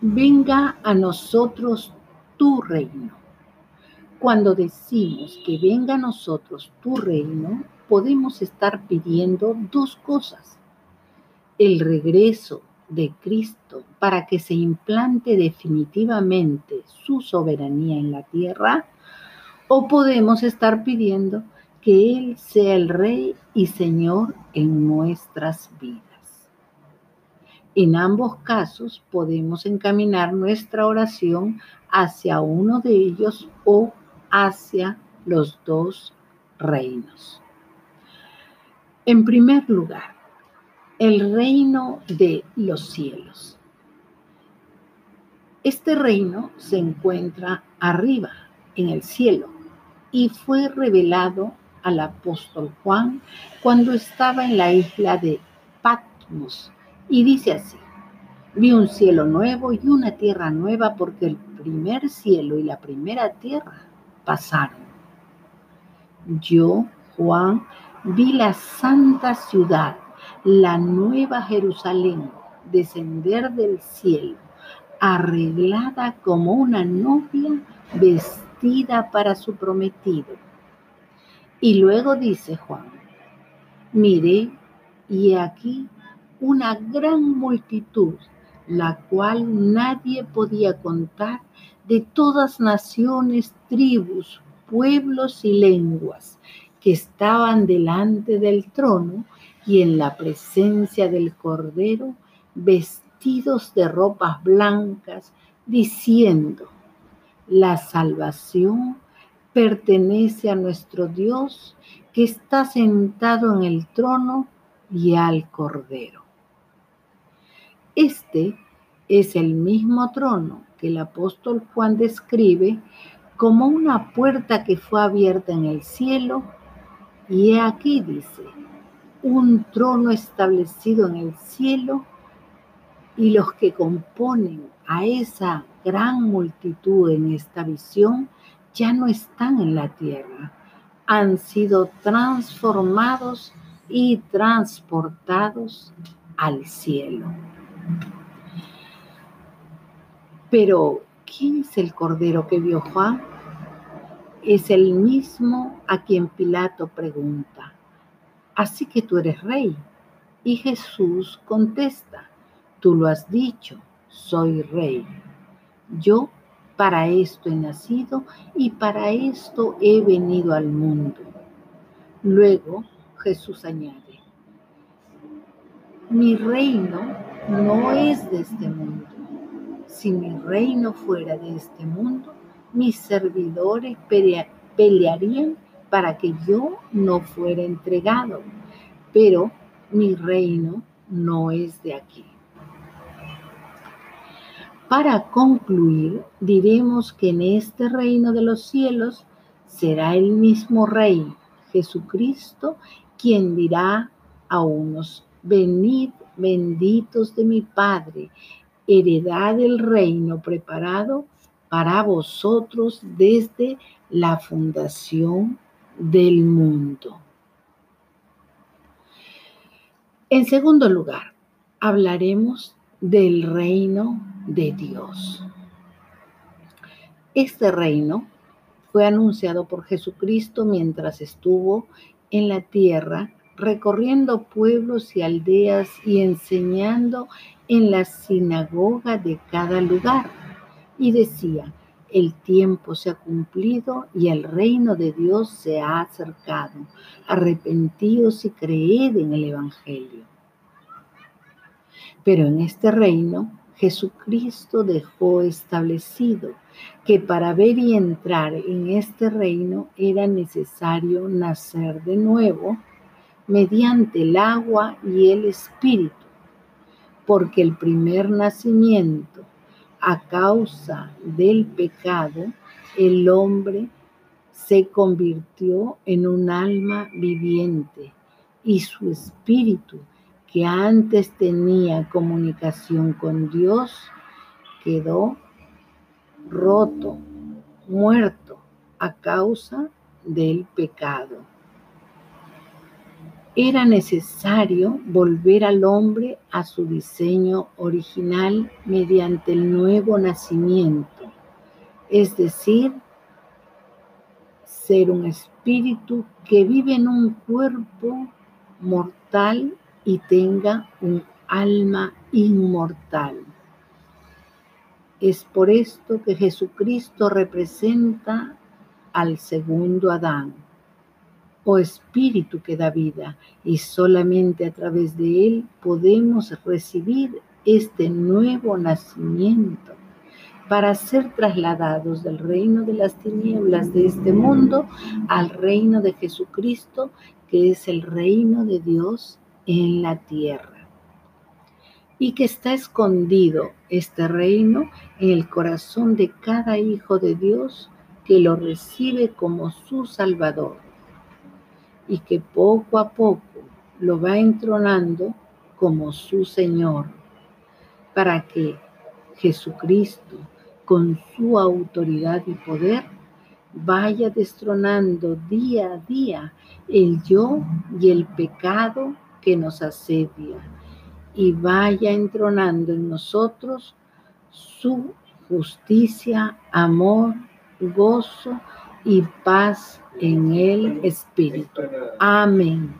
venga a nosotros tu reino. Cuando decimos que venga a nosotros tu reino, podemos estar pidiendo dos cosas. El regreso de Cristo para que se implante definitivamente su soberanía en la tierra, o podemos estar pidiendo que Él sea el Rey y Señor en nuestras vidas. En ambos casos podemos encaminar nuestra oración hacia uno de ellos o hacia los dos reinos. En primer lugar, el reino de los cielos. Este reino se encuentra arriba, en el cielo, y fue revelado al apóstol Juan cuando estaba en la isla de Patmos. Y dice así, vi un cielo nuevo y una tierra nueva porque el primer cielo y la primera tierra pasaron. Yo, Juan, vi la santa ciudad, la nueva Jerusalén, descender del cielo, arreglada como una novia vestida para su prometido. Y luego dice Juan, miré y aquí una gran multitud, la cual nadie podía contar, de todas naciones, tribus, pueblos y lenguas, que estaban delante del trono y en la presencia del Cordero, vestidos de ropas blancas, diciendo, la salvación pertenece a nuestro Dios que está sentado en el trono y al Cordero. Este es el mismo trono que el apóstol Juan describe como una puerta que fue abierta en el cielo y aquí dice, un trono establecido en el cielo y los que componen a esa gran multitud en esta visión ya no están en la tierra, han sido transformados y transportados al cielo. Pero, ¿quién es el cordero que vio Juan? Es el mismo a quien Pilato pregunta, así que tú eres rey. Y Jesús contesta, tú lo has dicho, soy rey. Yo para esto he nacido y para esto he venido al mundo. Luego Jesús añade, mi reino no es de este mundo. Si mi reino fuera de este mundo, mis servidores pelearían para que yo no fuera entregado. Pero mi reino no es de aquí. Para concluir, diremos que en este reino de los cielos será el mismo Rey, Jesucristo, quien dirá a unos, venid benditos de mi Padre, heredad del reino preparado para vosotros desde la fundación del mundo. En segundo lugar, hablaremos del reino de Dios. Este reino fue anunciado por Jesucristo mientras estuvo en la tierra recorriendo pueblos y aldeas y enseñando en la sinagoga de cada lugar. Y decía, el tiempo se ha cumplido y el reino de Dios se ha acercado. Arrepentíos y creed en el Evangelio. Pero en este reino Jesucristo dejó establecido que para ver y entrar en este reino era necesario nacer de nuevo mediante el agua y el espíritu, porque el primer nacimiento a causa del pecado, el hombre se convirtió en un alma viviente y su espíritu que antes tenía comunicación con Dios, quedó roto, muerto a causa del pecado. Era necesario volver al hombre a su diseño original mediante el nuevo nacimiento, es decir, ser un espíritu que vive en un cuerpo mortal y tenga un alma inmortal. Es por esto que Jesucristo representa al segundo Adán o espíritu que da vida y solamente a través de él podemos recibir este nuevo nacimiento para ser trasladados del reino de las tinieblas de este mundo al reino de Jesucristo, que es el reino de Dios en la tierra. Y que está escondido este reino en el corazón de cada hijo de Dios que lo recibe como su Salvador y que poco a poco lo va entronando como su Señor, para que Jesucristo, con su autoridad y poder, vaya destronando día a día el yo y el pecado que nos asedia y vaya entronando en nosotros su justicia, amor, gozo y paz en el Espíritu. Amén.